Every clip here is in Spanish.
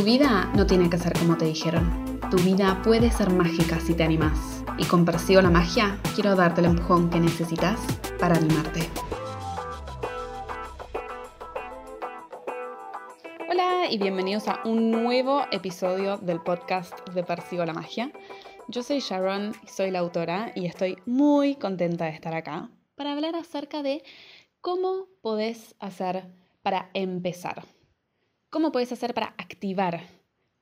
Tu vida no tiene que ser como te dijeron. Tu vida puede ser mágica si te animas. Y con Persigo la Magia quiero darte el empujón que necesitas para animarte. Hola y bienvenidos a un nuevo episodio del podcast de Persigo la Magia. Yo soy Sharon, soy la autora y estoy muy contenta de estar acá para hablar acerca de cómo podés hacer para empezar. ¿Cómo puedes hacer para activar?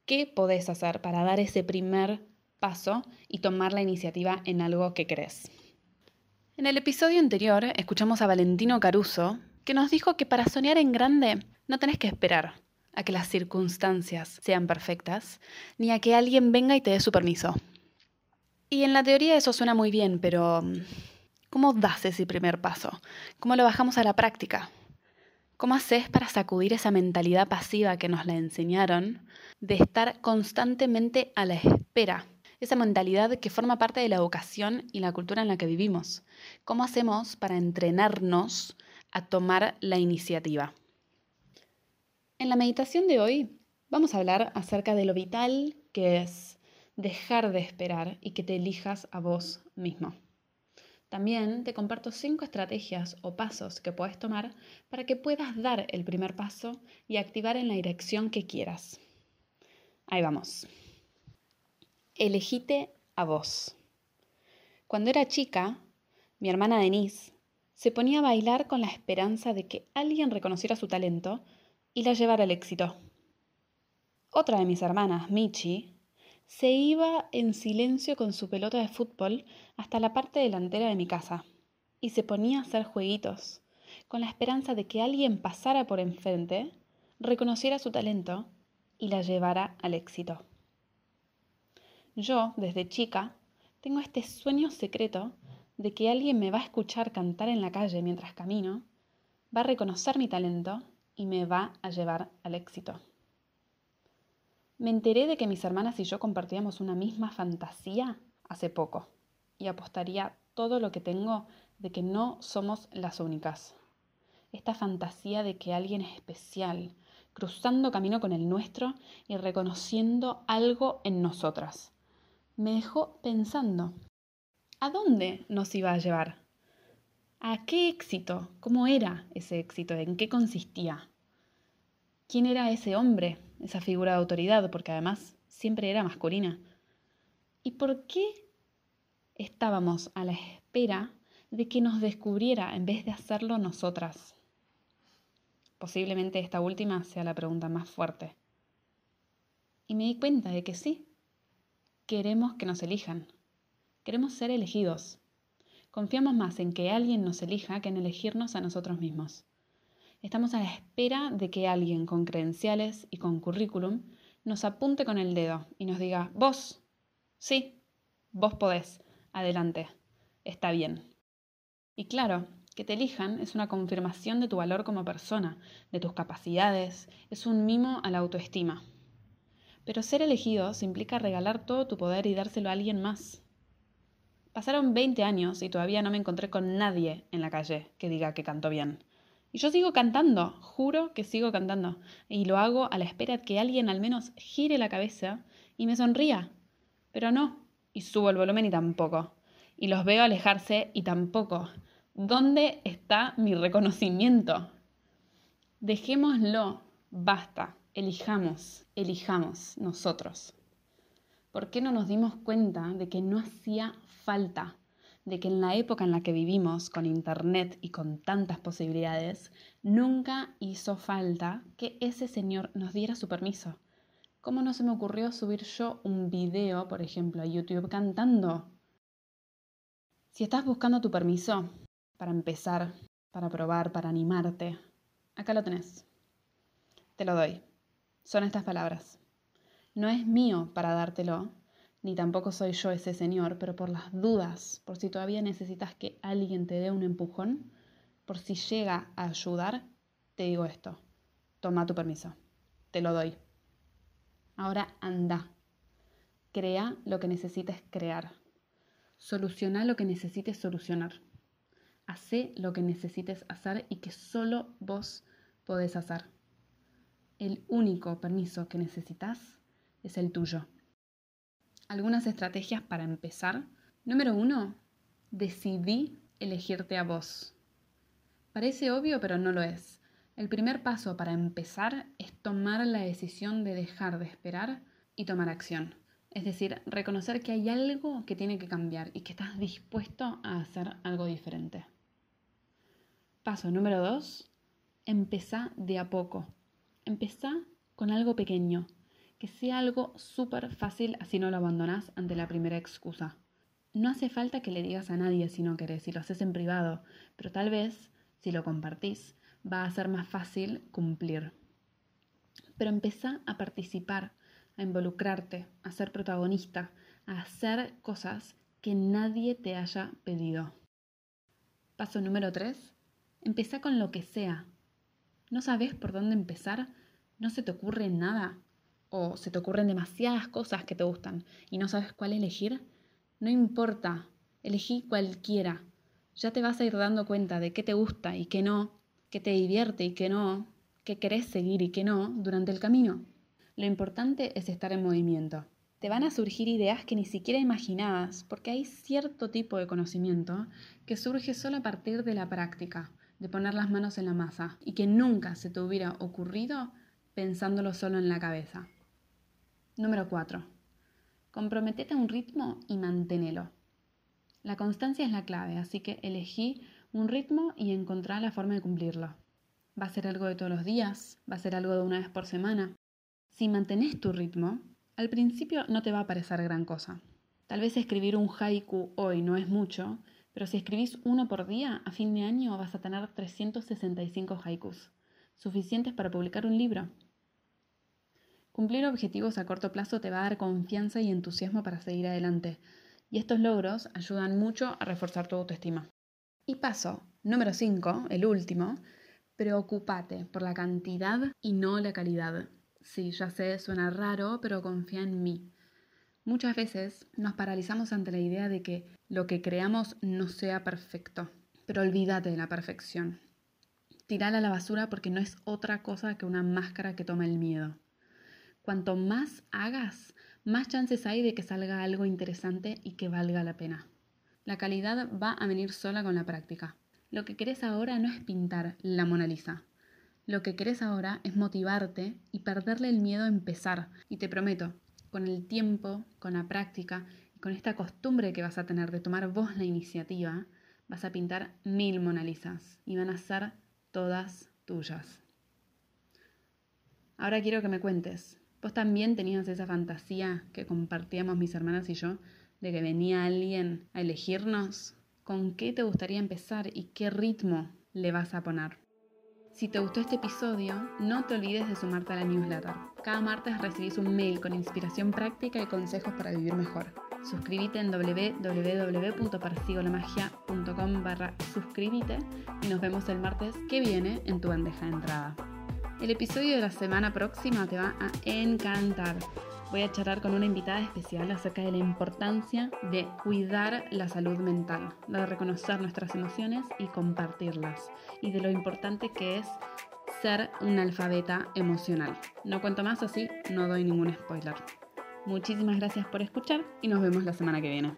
¿Qué podés hacer para dar ese primer paso y tomar la iniciativa en algo que crees? En el episodio anterior escuchamos a Valentino Caruso que nos dijo que para soñar en grande no tenés que esperar a que las circunstancias sean perfectas, ni a que alguien venga y te dé su permiso. Y en la teoría eso suena muy bien, pero ¿cómo das ese primer paso? ¿Cómo lo bajamos a la práctica? ¿Cómo haces para sacudir esa mentalidad pasiva que nos la enseñaron de estar constantemente a la espera? Esa mentalidad que forma parte de la educación y la cultura en la que vivimos. ¿Cómo hacemos para entrenarnos a tomar la iniciativa? En la meditación de hoy vamos a hablar acerca de lo vital que es dejar de esperar y que te elijas a vos mismo. También te comparto cinco estrategias o pasos que puedes tomar para que puedas dar el primer paso y activar en la dirección que quieras. Ahí vamos. Elegite a vos. Cuando era chica, mi hermana Denise se ponía a bailar con la esperanza de que alguien reconociera su talento y la llevara al éxito. Otra de mis hermanas, Michi, se iba en silencio con su pelota de fútbol hasta la parte delantera de mi casa y se ponía a hacer jueguitos, con la esperanza de que alguien pasara por enfrente, reconociera su talento y la llevara al éxito. Yo, desde chica, tengo este sueño secreto de que alguien me va a escuchar cantar en la calle mientras camino, va a reconocer mi talento y me va a llevar al éxito. Me enteré de que mis hermanas y yo compartíamos una misma fantasía hace poco y apostaría todo lo que tengo de que no somos las únicas. Esta fantasía de que alguien es especial, cruzando camino con el nuestro y reconociendo algo en nosotras. Me dejó pensando, ¿a dónde nos iba a llevar? ¿A qué éxito? ¿Cómo era ese éxito? ¿En qué consistía? ¿Quién era ese hombre esa figura de autoridad, porque además siempre era masculina. ¿Y por qué estábamos a la espera de que nos descubriera en vez de hacerlo nosotras? Posiblemente esta última sea la pregunta más fuerte. Y me di cuenta de que sí, queremos que nos elijan, queremos ser elegidos. Confiamos más en que alguien nos elija que en elegirnos a nosotros mismos. Estamos a la espera de que alguien con credenciales y con currículum nos apunte con el dedo y nos diga, vos, sí, vos podés, adelante, está bien. Y claro, que te elijan es una confirmación de tu valor como persona, de tus capacidades, es un mimo a la autoestima. Pero ser elegidos implica regalar todo tu poder y dárselo a alguien más. Pasaron 20 años y todavía no me encontré con nadie en la calle que diga que canto bien. Y yo sigo cantando, juro que sigo cantando. Y lo hago a la espera de que alguien al menos gire la cabeza y me sonría. Pero no. Y subo el volumen y tampoco. Y los veo alejarse y tampoco. ¿Dónde está mi reconocimiento? Dejémoslo. Basta. Elijamos. Elijamos nosotros. ¿Por qué no nos dimos cuenta de que no hacía falta de que en la época en la que vivimos, con Internet y con tantas posibilidades, nunca hizo falta que ese señor nos diera su permiso. ¿Cómo no se me ocurrió subir yo un video, por ejemplo, a YouTube cantando? Si estás buscando tu permiso para empezar, para probar, para animarte, acá lo tenés. Te lo doy. Son estas palabras. No es mío para dártelo, ni tampoco soy yo ese señor, pero por las dudas, por si todavía necesitas que alguien te dé un empujón, por si llega a ayudar, te digo esto. Toma tu permiso. Te lo doy. Ahora anda. Crea lo que necesites crear. Soluciona lo que necesites solucionar. Hace lo que necesites hacer y que solo vos podés hacer. el único permiso que necesitas es el tuyo. Algunas estrategias para empezar. Número uno, decidí elegirte a vos. Parece obvio, pero no lo es. El primer paso para empezar es tomar la decisión de dejar de esperar y tomar acción. Es decir, reconocer que hay algo que tiene que cambiar y que estás dispuesto a hacer algo diferente. Paso número dos, empezá de a poco. Empezá con algo pequeño, que sea algo súper fácil así no lo abandonás ante la primera excusa. No hace falta que le digas a nadie si no querés, si lo haces en privado, pero tal vez, si lo compartís, va a ser más fácil cumplir. Pero empezá a participar, a involucrarte, a ser protagonista, a hacer cosas que nadie te haya pedido. Paso número 3. Empezá con lo que sea. ¿No sabes por dónde empezar? ¿No se te ocurre nada? ¿O se te ocurren demasiadas cosas que te gustan y no sabes cuál elegir? No importa, elegí cualquiera. Ya te vas a ir dando cuenta de qué te gusta y qué no, qué te divierte y qué no, qué querés seguir y qué no durante el camino. Lo importante es estar en movimiento. Te van a surgir ideas que ni siquiera imaginabas, porque hay cierto tipo de conocimiento que surge solo a partir de la práctica, de poner las manos en la masa, y que nunca se te hubiera ocurrido pensándolo solo en la cabeza. Número 4. Comprometete a un ritmo y manténelo. La constancia es la clave, así que elegí un ritmo y encontrá la forma de cumplirlo. Va a ser algo de todos los días, va a ser algo de una vez por semana, si mantenés tu ritmo, al principio no te va a parecer gran cosa. Tal vez escribir un haiku hoy no es mucho, pero si escribís uno por día, a fin de año vas a tener 365 haikus, suficientes para publicar un libro. Cumplir objetivos a corto plazo te va a dar confianza y entusiasmo para seguir adelante, y estos logros ayudan mucho a reforzar tu autoestima. Y paso número 5, el último, preocúpate por la cantidad y no la calidad. Sí, ya sé, suena raro, pero confía en mí. Muchas veces nos paralizamos ante la idea de que lo que creamos no sea perfecto, pero olvídate de la perfección. Tirala a la basura porque no es otra cosa que una máscara que toma el miedo. Cuanto más hagas, más chances hay de que salga algo interesante y que valga la pena. La calidad va a venir sola con la práctica. Lo que querés ahora no es pintar la Mona Lisa, lo que querés ahora es motivarte y perderle el miedo a empezar. Y te prometo, con el tiempo, con la práctica y con esta costumbre que vas a tener de tomar vos la iniciativa, vas a pintar mil monalizas y van a ser todas tuyas. Ahora quiero que me cuentes, ¿vos también tenías esa fantasía que compartíamos mis hermanas y yo de que venía alguien a elegirnos? ¿Con qué te gustaría empezar y qué ritmo le vas a poner? Si te gustó este episodio, no te olvides de sumarte a la newsletter. Cada martes recibís un mail con inspiración práctica y consejos para vivir mejor. Suscríbete en www.persigolamagia.com barra suscríbete y nos vemos el martes que viene en tu bandeja de entrada. El episodio de la semana próxima te va a encantar voy a charlar con una invitada especial acerca de la importancia de cuidar la salud mental, de reconocer nuestras emociones y compartirlas, y de lo importante que es ser un alfabeta emocional. No cuento más así, no doy ningún spoiler. Muchísimas gracias por escuchar y nos vemos la semana que viene.